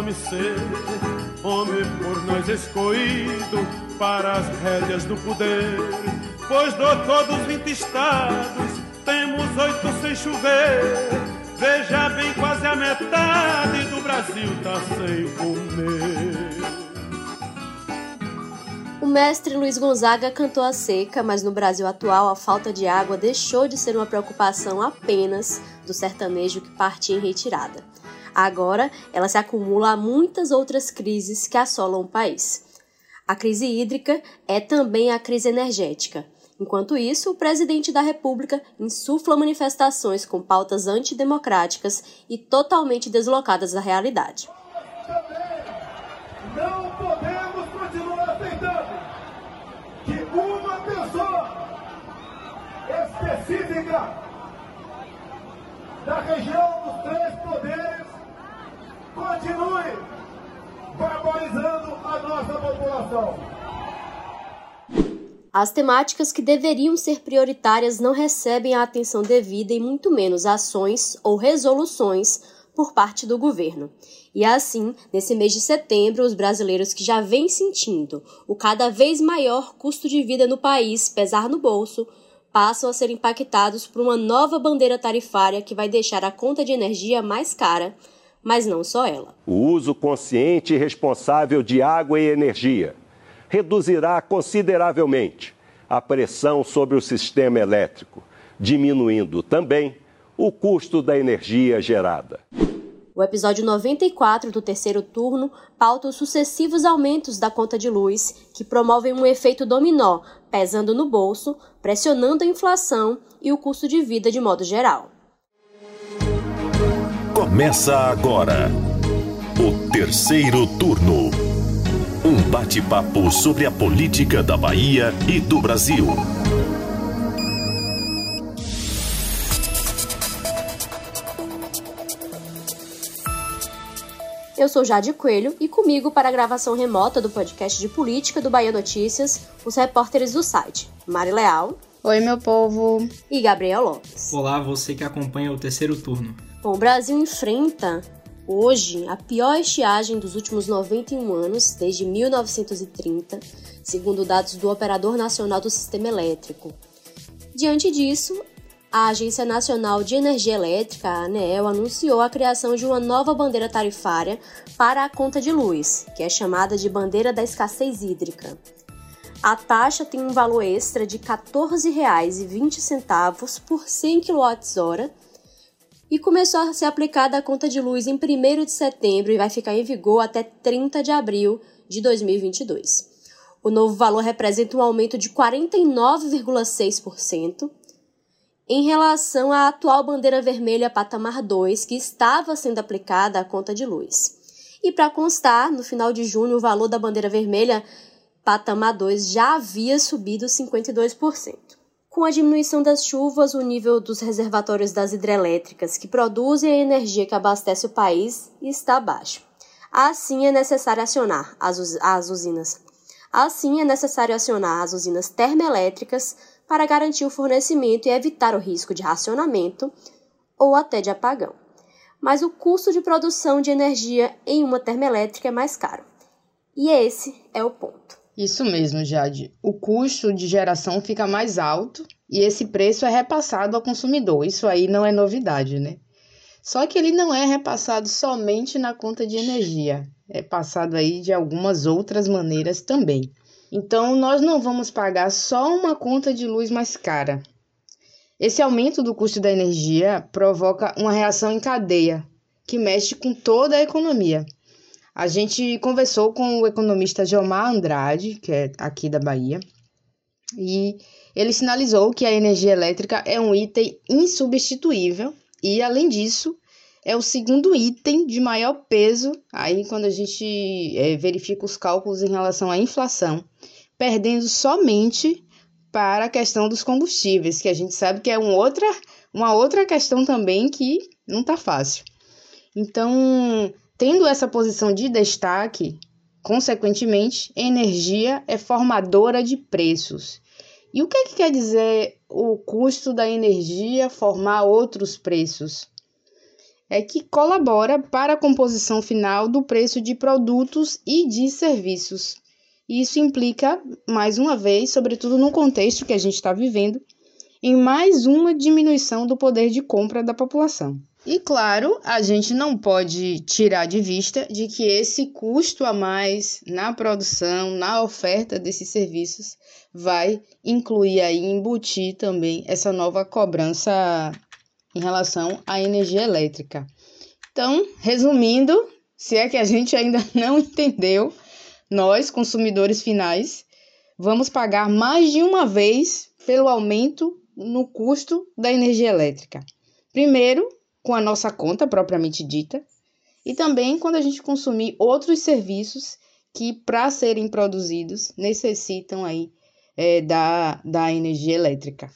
fome ser homem por nós escolhido para as rédeas do poder. Pois do todos os 20 estados temos oito sem chover. Veja bem, quase a metade do Brasil tá sem comer. O mestre Luiz Gonzaga cantou a seca, mas no Brasil atual a falta de água deixou de ser uma preocupação apenas do sertanejo que partia em retirada. Agora, ela se acumula a muitas outras crises que assolam o país. A crise hídrica é também a crise energética. Enquanto isso, o presidente da República insufla manifestações com pautas antidemocráticas e totalmente deslocadas da realidade. Não podemos continuar aceitando que uma pessoa específica da região dos três poderes continue barbarizando a nossa população. As temáticas que deveriam ser prioritárias não recebem a atenção devida e muito menos ações ou resoluções por parte do governo. E assim, nesse mês de setembro, os brasileiros que já vêm sentindo o cada vez maior custo de vida no país pesar no bolso, passam a ser impactados por uma nova bandeira tarifária que vai deixar a conta de energia mais cara, mas não só ela. O uso consciente e responsável de água e energia reduzirá consideravelmente a pressão sobre o sistema elétrico, diminuindo também o custo da energia gerada. O episódio 94 do terceiro turno pauta os sucessivos aumentos da conta de luz, que promovem um efeito dominó, pesando no bolso, pressionando a inflação e o custo de vida de modo geral. Começa agora o terceiro turno. Um bate-papo sobre a política da Bahia e do Brasil. Eu sou Jade Coelho e comigo para a gravação remota do podcast de política do Bahia Notícias, os repórteres do site Mari Leal. Oi, meu povo. E Gabriel Lopes. Olá, você que acompanha o terceiro turno. Bom, o Brasil enfrenta hoje a pior estiagem dos últimos 91 anos, desde 1930, segundo dados do Operador Nacional do Sistema Elétrico. Diante disso, a Agência Nacional de Energia Elétrica, a ANEEL, anunciou a criação de uma nova bandeira tarifária para a conta de luz, que é chamada de Bandeira da Escassez Hídrica. A taxa tem um valor extra de R$ 14,20 por 100 kWh e começou a ser aplicada a conta de luz em 1 de setembro e vai ficar em vigor até 30 de abril de 2022. O novo valor representa um aumento de 49,6% em relação à atual bandeira vermelha patamar 2, que estava sendo aplicada à conta de luz. E para constar, no final de junho, o valor da bandeira vermelha patamar 2 já havia subido 52%. Com a diminuição das chuvas, o nível dos reservatórios das hidrelétricas, que produzem a energia que abastece o país, está baixo. Assim, é necessário acionar as, as usinas. Assim, é necessário acionar as usinas termoelétricas para garantir o fornecimento e evitar o risco de racionamento ou até de apagão. Mas o custo de produção de energia em uma termoelétrica é mais caro. E esse é o ponto. Isso mesmo, Jade. O custo de geração fica mais alto e esse preço é repassado ao consumidor. Isso aí não é novidade, né? Só que ele não é repassado somente na conta de energia, é passado aí de algumas outras maneiras também. Então, nós não vamos pagar só uma conta de luz mais cara. Esse aumento do custo da energia provoca uma reação em cadeia, que mexe com toda a economia. A gente conversou com o economista Gilmar Andrade, que é aqui da Bahia, e ele sinalizou que a energia elétrica é um item insubstituível e, além disso, é o segundo item de maior peso aí quando a gente é, verifica os cálculos em relação à inflação, perdendo somente para a questão dos combustíveis, que a gente sabe que é um outra, uma outra questão também que não está fácil. Então, tendo essa posição de destaque, consequentemente, energia é formadora de preços. E o que, é que quer dizer o custo da energia formar outros preços? é que colabora para a composição final do preço de produtos e de serviços. Isso implica, mais uma vez, sobretudo no contexto que a gente está vivendo, em mais uma diminuição do poder de compra da população. E claro, a gente não pode tirar de vista de que esse custo a mais na produção, na oferta desses serviços, vai incluir aí, embutir também essa nova cobrança em relação à energia elétrica. Então, resumindo, se é que a gente ainda não entendeu, nós, consumidores finais, vamos pagar mais de uma vez pelo aumento no custo da energia elétrica. Primeiro, com a nossa conta propriamente dita, e também quando a gente consumir outros serviços que, para serem produzidos, necessitam aí é, da, da energia elétrica.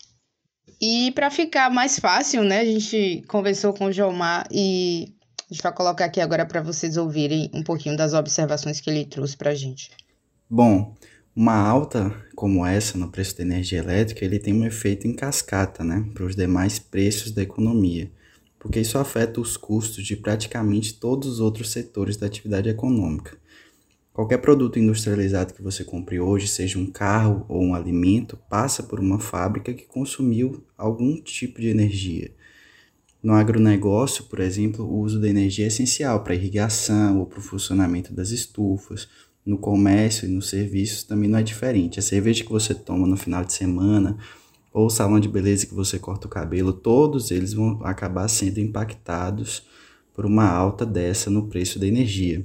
E para ficar mais fácil, né, a gente conversou com o Jomar e a gente vai colocar aqui agora para vocês ouvirem um pouquinho das observações que ele trouxe para a gente. Bom, uma alta como essa no preço da energia elétrica, ele tem um efeito em cascata, né, para os demais preços da economia porque isso afeta os custos de praticamente todos os outros setores da atividade econômica. Qualquer produto industrializado que você compre hoje, seja um carro ou um alimento, passa por uma fábrica que consumiu algum tipo de energia. No agronegócio, por exemplo, o uso da energia é essencial para irrigação ou para o funcionamento das estufas. No comércio e nos serviços também não é diferente. A cerveja que você toma no final de semana ou salão de beleza que você corta o cabelo, todos eles vão acabar sendo impactados por uma alta dessa no preço da energia.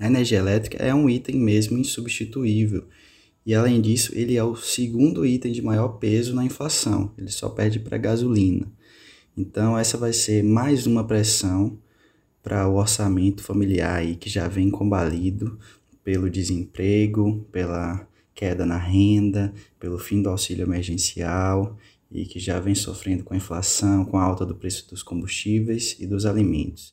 A energia elétrica é um item mesmo insubstituível e, além disso, ele é o segundo item de maior peso na inflação, ele só perde para a gasolina. Então, essa vai ser mais uma pressão para o orçamento familiar aí, que já vem combalido pelo desemprego, pela queda na renda, pelo fim do auxílio emergencial e que já vem sofrendo com a inflação, com a alta do preço dos combustíveis e dos alimentos.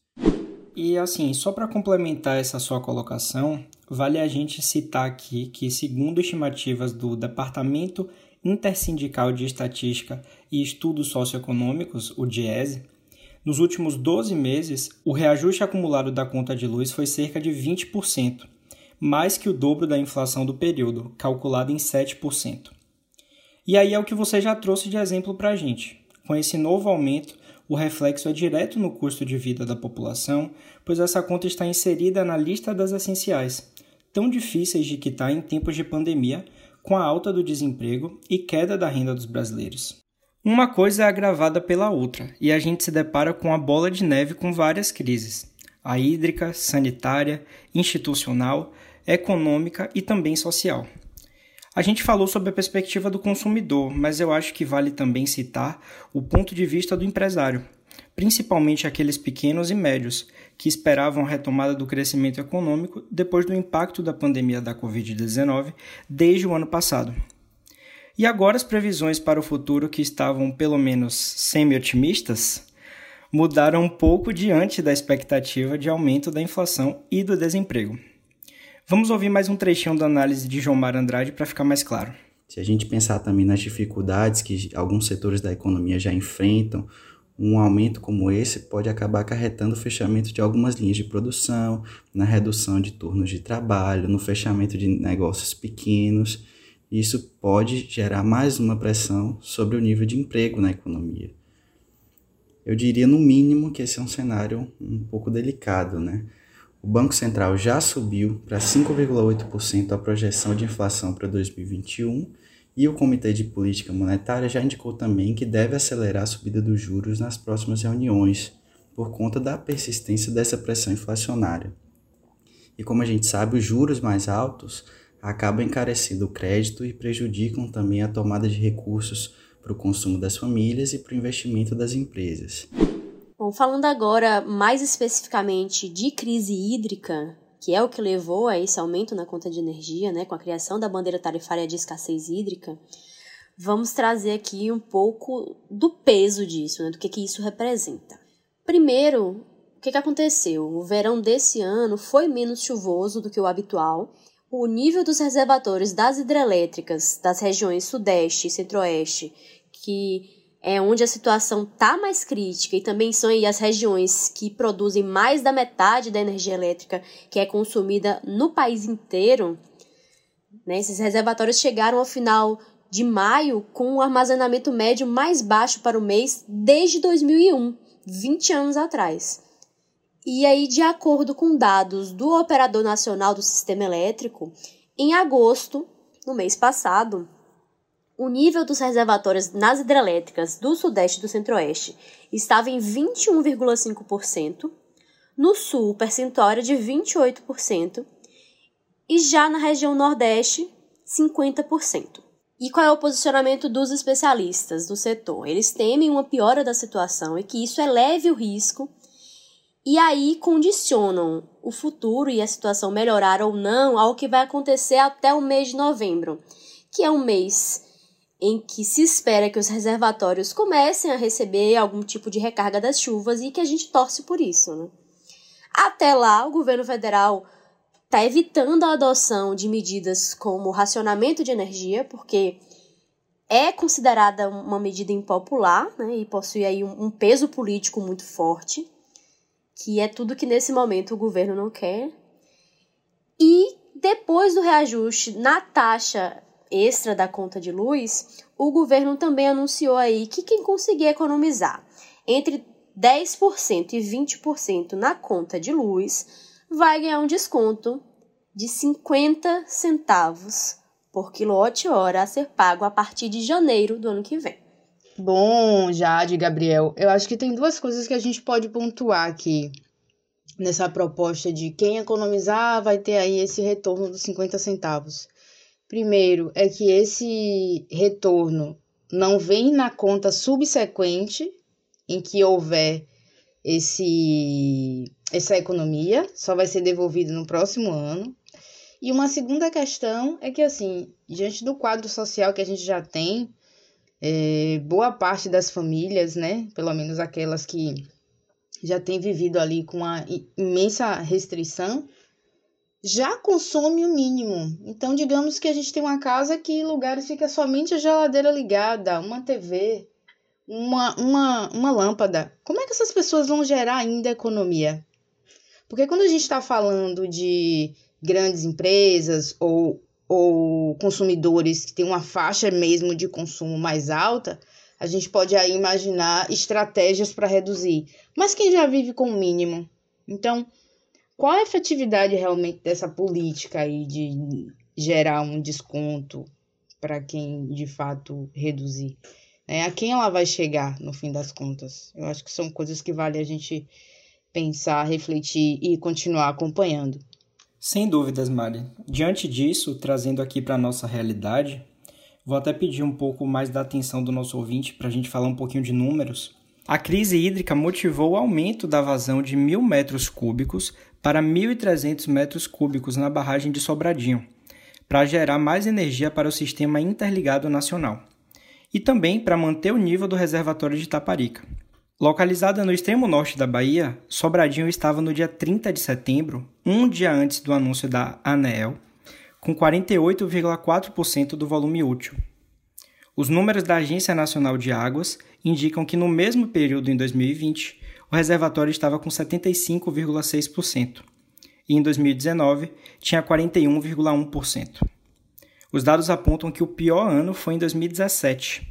E assim, só para complementar essa sua colocação, vale a gente citar aqui que, segundo estimativas do Departamento Intersindical de Estatística e Estudos Socioeconômicos, o DIESE, nos últimos 12 meses, o reajuste acumulado da conta de luz foi cerca de 20%, mais que o dobro da inflação do período, calculada em 7%. E aí é o que você já trouxe de exemplo para a gente. Com esse novo aumento, o reflexo é direto no custo de vida da população, pois essa conta está inserida na lista das essenciais, tão difíceis de quitar em tempos de pandemia, com a alta do desemprego e queda da renda dos brasileiros. Uma coisa é agravada pela outra, e a gente se depara com a bola de neve com várias crises: a hídrica, sanitária, institucional, econômica e também social. A gente falou sobre a perspectiva do consumidor, mas eu acho que vale também citar o ponto de vista do empresário, principalmente aqueles pequenos e médios que esperavam a retomada do crescimento econômico depois do impacto da pandemia da Covid-19 desde o ano passado. E agora as previsões para o futuro, que estavam pelo menos semi-otimistas, mudaram um pouco diante da expectativa de aumento da inflação e do desemprego. Vamos ouvir mais um trechinho da análise de João Mar Andrade para ficar mais claro. Se a gente pensar também nas dificuldades que alguns setores da economia já enfrentam, um aumento como esse pode acabar acarretando o fechamento de algumas linhas de produção, na redução de turnos de trabalho, no fechamento de negócios pequenos. Isso pode gerar mais uma pressão sobre o nível de emprego na economia. Eu diria, no mínimo, que esse é um cenário um pouco delicado, né? O Banco Central já subiu para 5,8% a projeção de inflação para 2021 e o Comitê de Política Monetária já indicou também que deve acelerar a subida dos juros nas próximas reuniões, por conta da persistência dessa pressão inflacionária. E como a gente sabe, os juros mais altos acabam encarecendo o crédito e prejudicam também a tomada de recursos para o consumo das famílias e para o investimento das empresas. Bom, falando agora mais especificamente de crise hídrica, que é o que levou a esse aumento na conta de energia, né, com a criação da bandeira tarifária de escassez hídrica, vamos trazer aqui um pouco do peso disso, né, do que, que isso representa. Primeiro, o que, que aconteceu? O verão desse ano foi menos chuvoso do que o habitual. O nível dos reservatórios das hidrelétricas das regiões Sudeste e Centro-Oeste, que é onde a situação está mais crítica e também são aí as regiões que produzem mais da metade da energia elétrica que é consumida no país inteiro, né, esses reservatórios chegaram ao final de maio com um armazenamento médio mais baixo para o mês desde 2001, 20 anos atrás. E aí, de acordo com dados do Operador Nacional do Sistema Elétrico, em agosto, no mês passado, o nível dos reservatórios nas hidrelétricas do Sudeste e do Centro-Oeste estava em 21,5%, no Sul o percentual era de 28%, e já na região Nordeste, 50%. E qual é o posicionamento dos especialistas do setor? Eles temem uma piora da situação e que isso eleve o risco e aí condicionam o futuro e a situação melhorar ou não ao que vai acontecer até o mês de novembro, que é um mês em que se espera que os reservatórios comecem a receber algum tipo de recarga das chuvas e que a gente torce por isso. Né? Até lá, o governo federal está evitando a adoção de medidas como racionamento de energia, porque é considerada uma medida impopular né, e possui aí um, um peso político muito forte, que é tudo que nesse momento o governo não quer. E depois do reajuste na taxa extra da conta de luz, o governo também anunciou aí que quem conseguir economizar entre 10% e 20% na conta de luz vai ganhar um desconto de 50 centavos por quilowatt-hora a ser pago a partir de janeiro do ano que vem. Bom, Jade, Gabriel, eu acho que tem duas coisas que a gente pode pontuar aqui nessa proposta de quem economizar vai ter aí esse retorno dos 50 centavos. Primeiro é que esse retorno não vem na conta subsequente em que houver esse essa economia, só vai ser devolvido no próximo ano. E uma segunda questão é que assim, diante do quadro social que a gente já tem, é, boa parte das famílias, né, pelo menos aquelas que já têm vivido ali com uma imensa restrição, já consome o mínimo. Então, digamos que a gente tem uma casa que lugares fica somente a geladeira ligada, uma TV, uma, uma, uma lâmpada. Como é que essas pessoas vão gerar ainda economia? Porque quando a gente está falando de grandes empresas ou, ou consumidores que têm uma faixa mesmo de consumo mais alta, a gente pode aí imaginar estratégias para reduzir. Mas quem já vive com o mínimo? Então, qual a efetividade realmente dessa política aí de gerar um desconto para quem de fato reduzir? É, a quem ela vai chegar no fim das contas? Eu acho que são coisas que vale a gente pensar, refletir e continuar acompanhando. Sem dúvidas, Mari. Diante disso, trazendo aqui para a nossa realidade, vou até pedir um pouco mais da atenção do nosso ouvinte para a gente falar um pouquinho de números. A crise hídrica motivou o aumento da vazão de mil metros cúbicos para 1.300 metros cúbicos na barragem de Sobradinho, para gerar mais energia para o sistema interligado nacional, e também para manter o nível do reservatório de Taparica. Localizada no extremo norte da Bahia, Sobradinho estava no dia 30 de setembro, um dia antes do anúncio da ANEEL, com 48,4% do volume útil. Os números da Agência Nacional de Águas indicam que no mesmo período em 2020, o reservatório estava com 75,6% e em 2019 tinha 41,1%. Os dados apontam que o pior ano foi em 2017,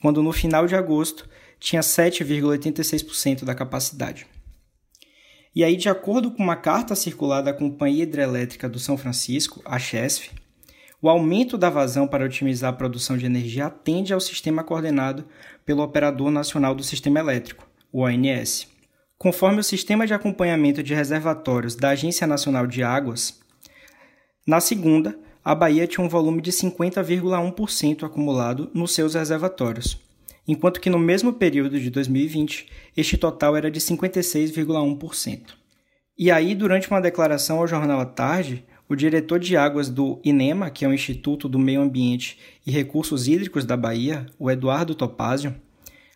quando no final de agosto tinha 7,86% da capacidade. E aí, de acordo com uma carta circulada da Companhia Hidrelétrica do São Francisco, a CHESF, o aumento da vazão para otimizar a produção de energia atende ao sistema coordenado pelo Operador Nacional do Sistema Elétrico, o ONS. Conforme o Sistema de Acompanhamento de Reservatórios da Agência Nacional de Águas, na segunda, a Bahia tinha um volume de 50,1% acumulado nos seus reservatórios, enquanto que no mesmo período de 2020, este total era de 56,1%. E aí, durante uma declaração ao jornal à tarde, o diretor de águas do INEMA, que é o Instituto do Meio Ambiente e Recursos Hídricos da Bahia, o Eduardo Topázio,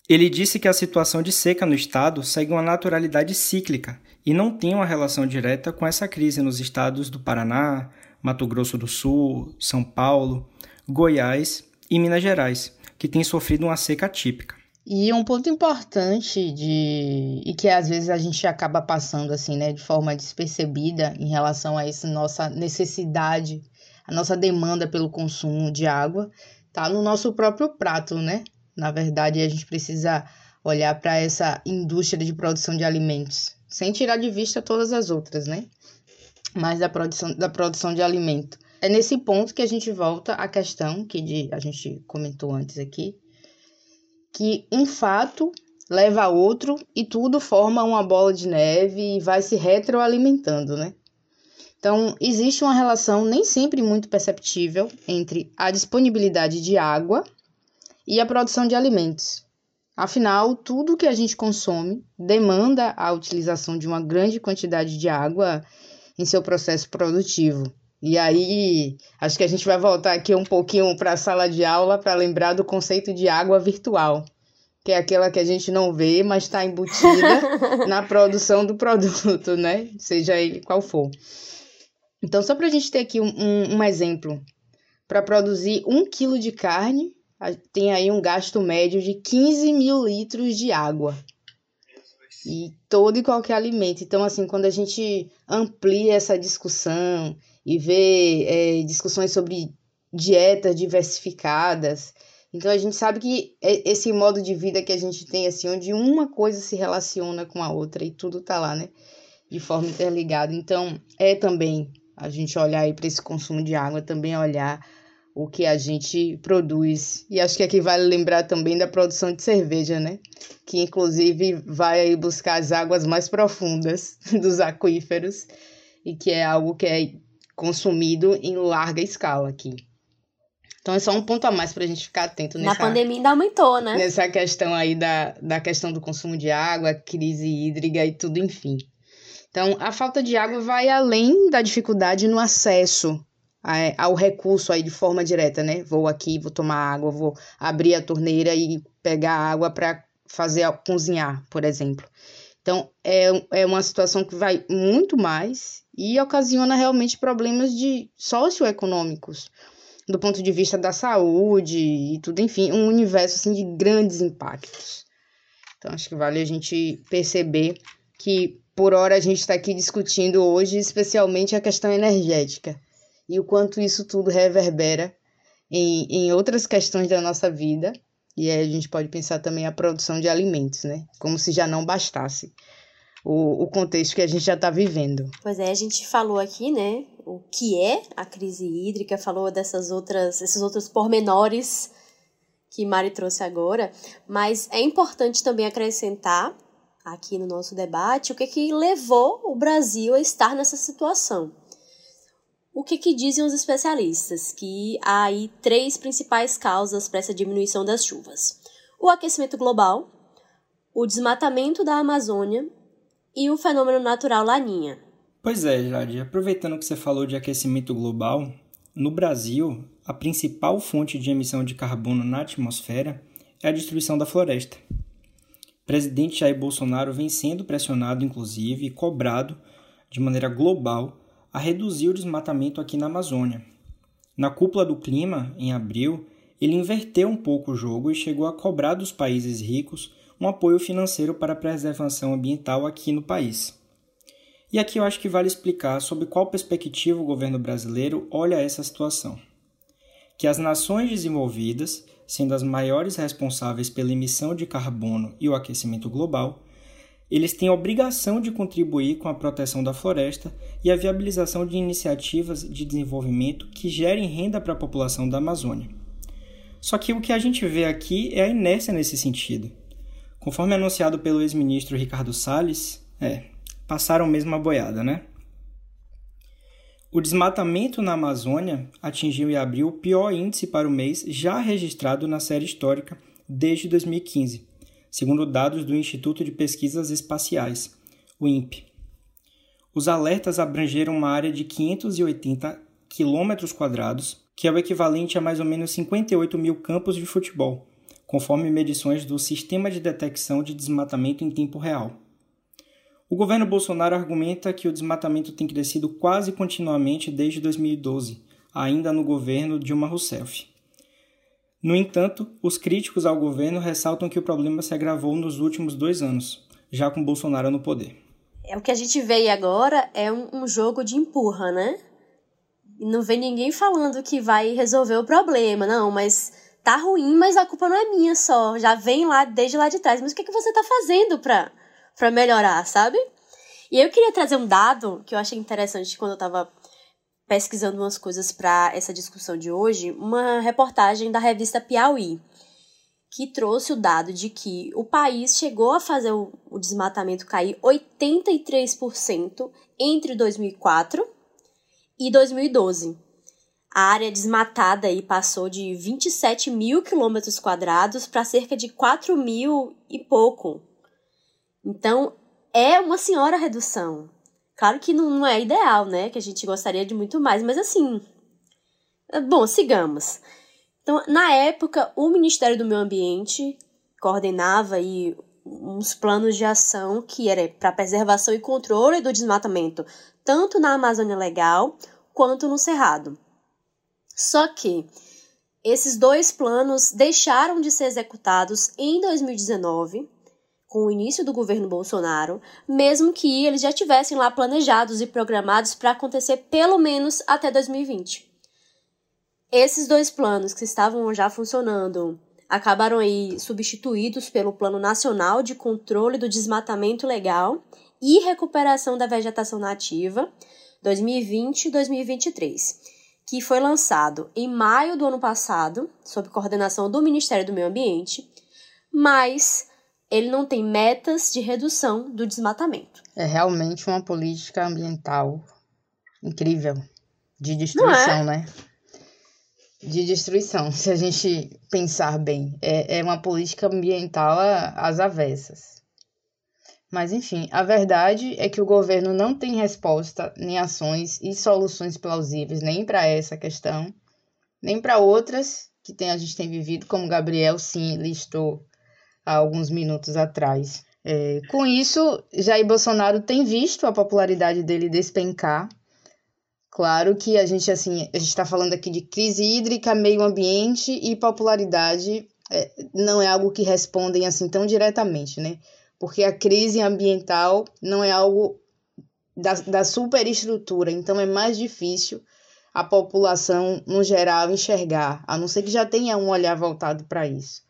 ele disse que a situação de seca no estado segue uma naturalidade cíclica e não tem uma relação direta com essa crise nos estados do Paraná, Mato Grosso do Sul, São Paulo, Goiás e Minas Gerais, que têm sofrido uma seca típica. E um ponto importante de e que às vezes a gente acaba passando assim, né, de forma despercebida em relação a essa nossa necessidade, a nossa demanda pelo consumo de água, tá no nosso próprio prato, né? Na verdade, a gente precisa olhar para essa indústria de produção de alimentos, sem tirar de vista todas as outras, né? Mas da produção da produção de alimento. É nesse ponto que a gente volta à questão que de, a gente comentou antes aqui, que um fato leva a outro e tudo forma uma bola de neve e vai se retroalimentando, né? Então, existe uma relação nem sempre muito perceptível entre a disponibilidade de água e a produção de alimentos. Afinal, tudo que a gente consome demanda a utilização de uma grande quantidade de água em seu processo produtivo. E aí, acho que a gente vai voltar aqui um pouquinho para a sala de aula para lembrar do conceito de água virtual, que é aquela que a gente não vê, mas está embutida na produção do produto, né? Seja ele qual for. Então, só para a gente ter aqui um, um, um exemplo, para produzir um quilo de carne, tem aí um gasto médio de 15 mil litros de água. E todo e qualquer alimento. Então, assim, quando a gente amplia essa discussão e ver é, discussões sobre dietas diversificadas. Então a gente sabe que é esse modo de vida que a gente tem, assim, onde uma coisa se relaciona com a outra e tudo tá lá, né? De forma interligada. Então é também a gente olhar aí para esse consumo de água, também olhar o que a gente produz. E acho que aqui vale lembrar também da produção de cerveja, né? Que inclusive vai buscar as águas mais profundas dos aquíferos e que é algo que é consumido em larga escala aqui. Então é só um ponto a mais para a gente ficar atento nessa. Na pandemia ainda aumentou, né? Nessa questão aí da, da questão do consumo de água, crise hídrica e tudo, enfim. Então, a falta de água vai além da dificuldade no acesso ao recurso aí de forma direta, né? Vou aqui, vou tomar água, vou abrir a torneira e pegar água para fazer cozinhar, por exemplo. Então, é, é uma situação que vai muito mais e ocasiona realmente problemas de socioeconômicos, do ponto de vista da saúde e tudo, enfim, um universo assim, de grandes impactos. Então, acho que vale a gente perceber que, por hora, a gente está aqui discutindo hoje, especialmente a questão energética e o quanto isso tudo reverbera em, em outras questões da nossa vida e aí a gente pode pensar também a produção de alimentos, né? Como se já não bastasse o, o contexto que a gente já está vivendo. Pois é, a gente falou aqui, né? O que é a crise hídrica, falou dessas outras, esses outros pormenores que Mari trouxe agora, mas é importante também acrescentar aqui no nosso debate o que, que levou o Brasil a estar nessa situação. O que, que dizem os especialistas? Que há aí três principais causas para essa diminuição das chuvas: o aquecimento global, o desmatamento da Amazônia e o fenômeno natural Laninha. Pois é, Jade, aproveitando que você falou de aquecimento global, no Brasil, a principal fonte de emissão de carbono na atmosfera é a destruição da floresta. O presidente Jair Bolsonaro vem sendo pressionado, inclusive, e cobrado de maneira global a reduzir o desmatamento aqui na Amazônia. Na cúpula do clima, em abril, ele inverteu um pouco o jogo e chegou a cobrar dos países ricos um apoio financeiro para a preservação ambiental aqui no país. E aqui eu acho que vale explicar sobre qual perspectiva o governo brasileiro olha essa situação. Que as nações desenvolvidas, sendo as maiores responsáveis pela emissão de carbono e o aquecimento global, eles têm a obrigação de contribuir com a proteção da floresta e a viabilização de iniciativas de desenvolvimento que gerem renda para a população da Amazônia. Só que o que a gente vê aqui é a inércia nesse sentido. Conforme anunciado pelo ex-ministro Ricardo Salles, é, passaram mesmo a boiada, né? O desmatamento na Amazônia atingiu em abril o pior índice para o mês já registrado na série histórica desde 2015 segundo dados do Instituto de Pesquisas Espaciais, o INPE. Os alertas abrangeram uma área de 580 quilômetros quadrados, que é o equivalente a mais ou menos 58 mil campos de futebol, conforme medições do Sistema de Detecção de Desmatamento em Tempo Real. O governo Bolsonaro argumenta que o desmatamento tem crescido quase continuamente desde 2012, ainda no governo Dilma Rousseff. No entanto, os críticos ao governo ressaltam que o problema se agravou nos últimos dois anos, já com Bolsonaro no poder. É o que a gente vê agora é um, um jogo de empurra, né? Não vem ninguém falando que vai resolver o problema, não, mas tá ruim, mas a culpa não é minha só. Já vem lá desde lá de trás. Mas o que, é que você tá fazendo pra, pra melhorar, sabe? E eu queria trazer um dado que eu achei interessante quando eu tava pesquisando umas coisas para essa discussão de hoje, uma reportagem da revista Piauí, que trouxe o dado de que o país chegou a fazer o, desmatamento cair 83% entre 2004 e 2012. A área desmatada aí passou de 27 mil quilômetros quadrados para cerca de 4 mil e pouco. Então, é uma senhora redução. Claro que não é ideal, né? Que a gente gostaria de muito mais, mas assim. Bom, sigamos. Então, na época, o Ministério do Meio Ambiente coordenava aí uns planos de ação que era para preservação e controle do desmatamento, tanto na Amazônia Legal quanto no Cerrado. Só que esses dois planos deixaram de ser executados em 2019 com o início do governo Bolsonaro, mesmo que eles já tivessem lá planejados e programados para acontecer pelo menos até 2020. Esses dois planos que estavam já funcionando acabaram aí substituídos pelo Plano Nacional de Controle do Desmatamento Legal e Recuperação da Vegetação Nativa 2020-2023, que foi lançado em maio do ano passado, sob coordenação do Ministério do Meio Ambiente, mas ele não tem metas de redução do desmatamento. É realmente uma política ambiental incrível de destruição, é? né? De destruição, se a gente pensar bem. É, é uma política ambiental às avessas. Mas, enfim, a verdade é que o governo não tem resposta, nem ações e soluções plausíveis, nem para essa questão, nem para outras que tem, a gente tem vivido, como Gabriel sim listou há alguns minutos atrás. É, com isso, Jair Bolsonaro tem visto a popularidade dele despencar. Claro que a gente assim, a gente está falando aqui de crise hídrica, meio ambiente e popularidade é, não é algo que respondem assim tão diretamente, né? Porque a crise ambiental não é algo da, da superestrutura, então é mais difícil a população, no geral, enxergar, a não ser que já tenha um olhar voltado para isso.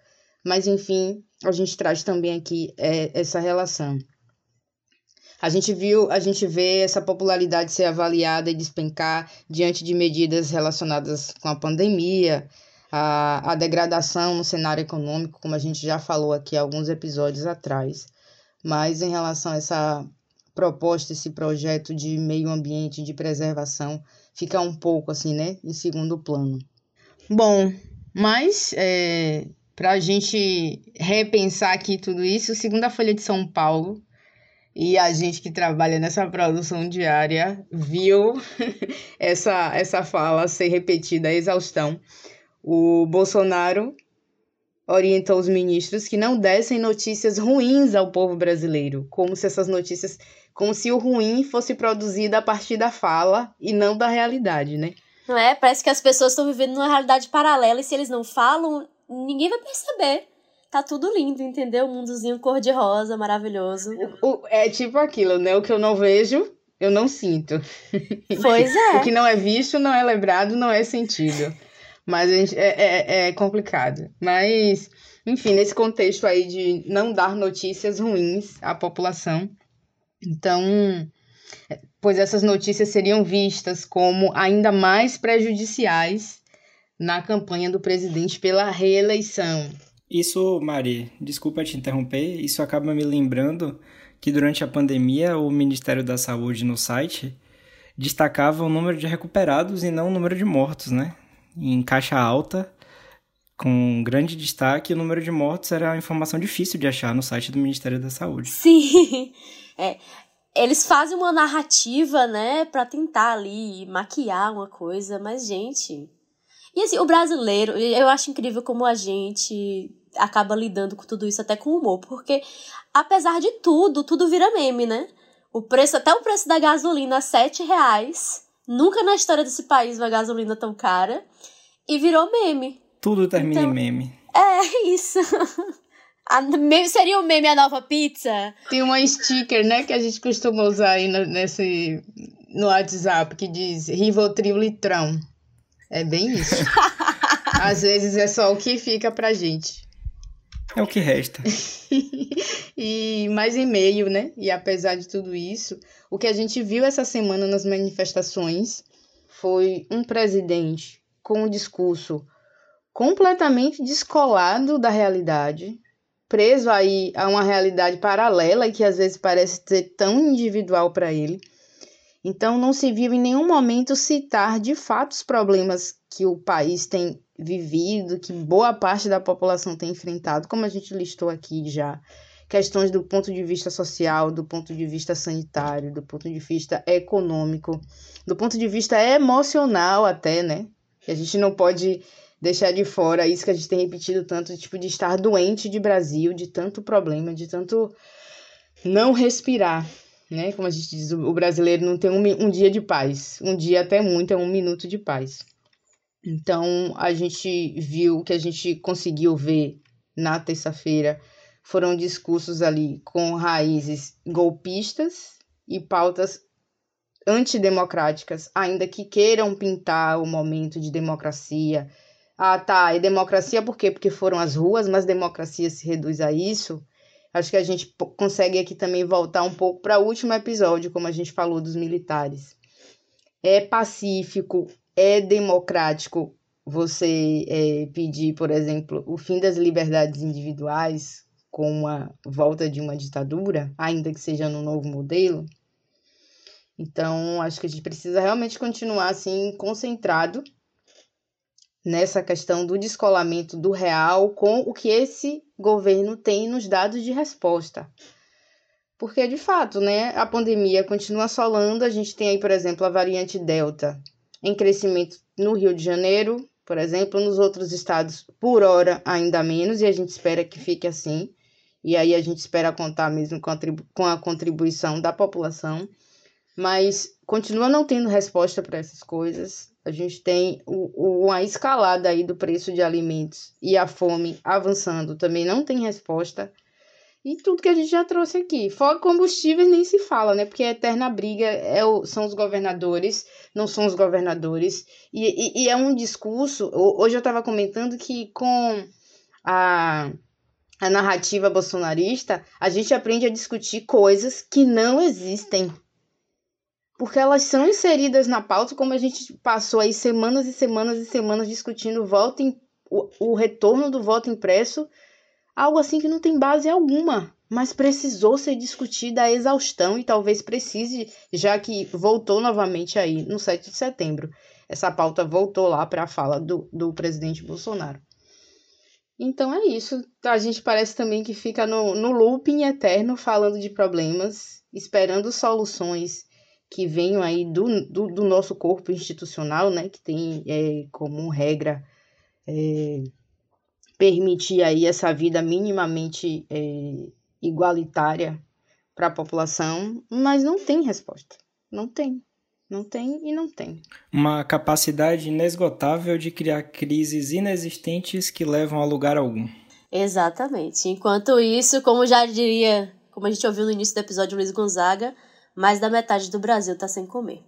Mas, enfim, a gente traz também aqui é, essa relação. A gente viu, a gente vê essa popularidade ser avaliada e despencar diante de medidas relacionadas com a pandemia, a, a degradação no cenário econômico, como a gente já falou aqui alguns episódios atrás. Mas em relação a essa proposta, esse projeto de meio ambiente, de preservação, fica um pouco assim, né, em segundo plano. Bom, mas é, para a gente repensar aqui tudo isso, segundo a Folha de São Paulo, e a gente que trabalha nessa produção diária viu essa, essa fala ser repetida a exaustão. O Bolsonaro orientou os ministros que não dessem notícias ruins ao povo brasileiro, como se essas notícias, como se o ruim fosse produzido a partir da fala e não da realidade, né? Não é? Parece que as pessoas estão vivendo numa realidade paralela e se eles não falam, ninguém vai perceber. Tá tudo lindo, entendeu? Um mundozinho cor-de-rosa, maravilhoso. O, é tipo aquilo, né? O que eu não vejo, eu não sinto. Pois é. o que não é visto, não é lembrado, não é sentido. Mas é, é, é complicado. Mas, enfim, nesse contexto aí de não dar notícias ruins à população. Então, pois essas notícias seriam vistas como ainda mais prejudiciais na campanha do presidente pela reeleição. Isso, Mari, desculpa te interromper, isso acaba me lembrando que durante a pandemia o Ministério da Saúde no site destacava o número de recuperados e não o número de mortos, né? Em caixa alta, com grande destaque, o número de mortos era uma informação difícil de achar no site do Ministério da Saúde. Sim, é, eles fazem uma narrativa, né, para tentar ali maquiar uma coisa, mas gente, e assim, o brasileiro, eu acho incrível como a gente acaba lidando com tudo isso até com humor, porque apesar de tudo, tudo vira meme, né? O preço, até o preço da gasolina, sete reais. Nunca na história desse país uma gasolina tão cara. E virou meme. Tudo termina então, em meme. É isso. A, seria o meme a nova pizza? Tem uma sticker, né, que a gente costuma usar aí no, nesse, no WhatsApp que diz Rivotril litrão. É bem isso. Às vezes é só o que fica pra gente. É o que resta. e mais e-mail, né? E apesar de tudo isso, o que a gente viu essa semana nas manifestações foi um presidente com um discurso completamente descolado da realidade, preso aí a uma realidade paralela e que às vezes parece ser tão individual para ele. Então não se viu em nenhum momento citar de fato os problemas que o país tem vivido, que boa parte da população tem enfrentado, como a gente listou aqui já. Questões do ponto de vista social, do ponto de vista sanitário, do ponto de vista econômico, do ponto de vista emocional até, né? A gente não pode deixar de fora isso que a gente tem repetido tanto, tipo, de estar doente de Brasil, de tanto problema, de tanto não respirar, né? Como a gente diz, o brasileiro não tem um, um dia de paz. Um dia até muito é um minuto de paz. Então, a gente viu o que a gente conseguiu ver na terça-feira foram discursos ali com raízes golpistas e pautas antidemocráticas, ainda que queiram pintar o momento de democracia. Ah, tá, e democracia por quê? Porque foram as ruas, mas democracia se reduz a isso. Acho que a gente consegue aqui também voltar um pouco para o último episódio, como a gente falou dos militares. É pacífico, é democrático você é, pedir, por exemplo, o fim das liberdades individuais com a volta de uma ditadura, ainda que seja no novo modelo? Então, acho que a gente precisa realmente continuar assim concentrado nessa questão do descolamento do real com o que esse governo tem nos dados de resposta. Porque, de fato, né, a pandemia continua assolando. A gente tem aí, por exemplo, a variante Delta em crescimento no Rio de Janeiro, por exemplo, nos outros estados, por hora, ainda menos, e a gente espera que fique assim. E aí a gente espera contar mesmo com a, com a contribuição da população. Mas continua não tendo resposta para essas coisas. A gente tem o, o, uma escalada aí do preço de alimentos e a fome avançando também não tem resposta. E tudo que a gente já trouxe aqui. Fora combustíveis nem se fala, né? Porque a eterna briga é o, são os governadores, não são os governadores. E, e, e é um discurso. Hoje eu estava comentando que com a, a narrativa bolsonarista, a gente aprende a discutir coisas que não existem porque elas são inseridas na pauta, como a gente passou aí semanas e semanas e semanas discutindo voto em, o, o retorno do voto impresso, algo assim que não tem base alguma, mas precisou ser discutida a exaustão e talvez precise, já que voltou novamente aí no 7 de setembro. Essa pauta voltou lá para a fala do, do presidente Bolsonaro. Então é isso. A gente parece também que fica no, no looping eterno falando de problemas, esperando soluções que venham aí do, do, do nosso corpo institucional, né, que tem é, como regra é, permitir aí essa vida minimamente é, igualitária para a população, mas não tem resposta. Não tem. Não tem e não tem. Uma capacidade inesgotável de criar crises inexistentes que levam a lugar algum. Exatamente. Enquanto isso, como já diria, como a gente ouviu no início do episódio Luiz Gonzaga, mais da metade do Brasil tá sem comer.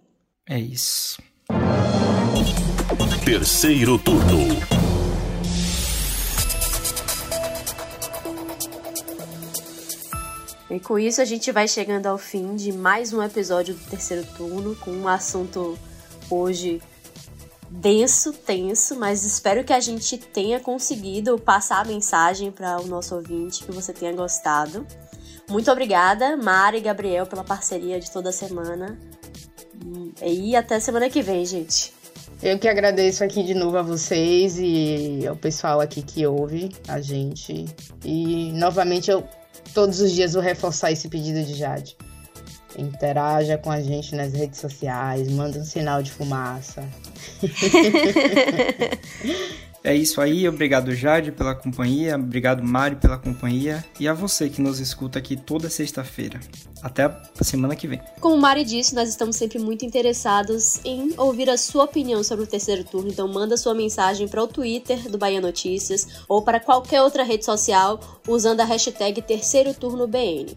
É isso. Terceiro turno. E com isso a gente vai chegando ao fim de mais um episódio do terceiro turno, com um assunto hoje denso, tenso, mas espero que a gente tenha conseguido passar a mensagem para o nosso ouvinte, que você tenha gostado. Muito obrigada, Mari e Gabriel, pela parceria de toda semana. E até semana que vem, gente. Eu que agradeço aqui de novo a vocês e ao pessoal aqui que ouve a gente. E novamente eu todos os dias vou reforçar esse pedido de Jade. Interaja com a gente nas redes sociais, manda um sinal de fumaça. É isso aí, obrigado Jade pela companhia, obrigado Mário pela companhia e a você que nos escuta aqui toda sexta-feira. Até a semana que vem. Como o Mari disse, nós estamos sempre muito interessados em ouvir a sua opinião sobre o terceiro turno, então manda sua mensagem para o Twitter do Bahia Notícias ou para qualquer outra rede social usando a hashtag Terceiro Turno BN.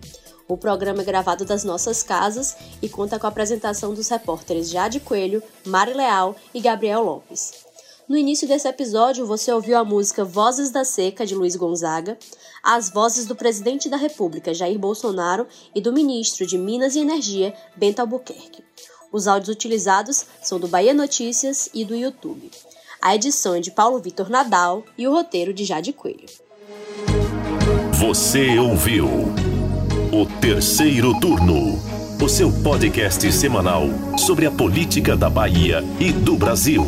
O programa é gravado das nossas casas e conta com a apresentação dos repórteres Jade Coelho, Mari Leal e Gabriel Lopes. No início desse episódio, você ouviu a música Vozes da Seca, de Luiz Gonzaga, as vozes do presidente da República, Jair Bolsonaro, e do ministro de Minas e Energia, Bento Albuquerque. Os áudios utilizados são do Bahia Notícias e do YouTube. A edição é de Paulo Vitor Nadal e o roteiro de Jade Coelho. Você ouviu o terceiro turno, o seu podcast semanal sobre a política da Bahia e do Brasil.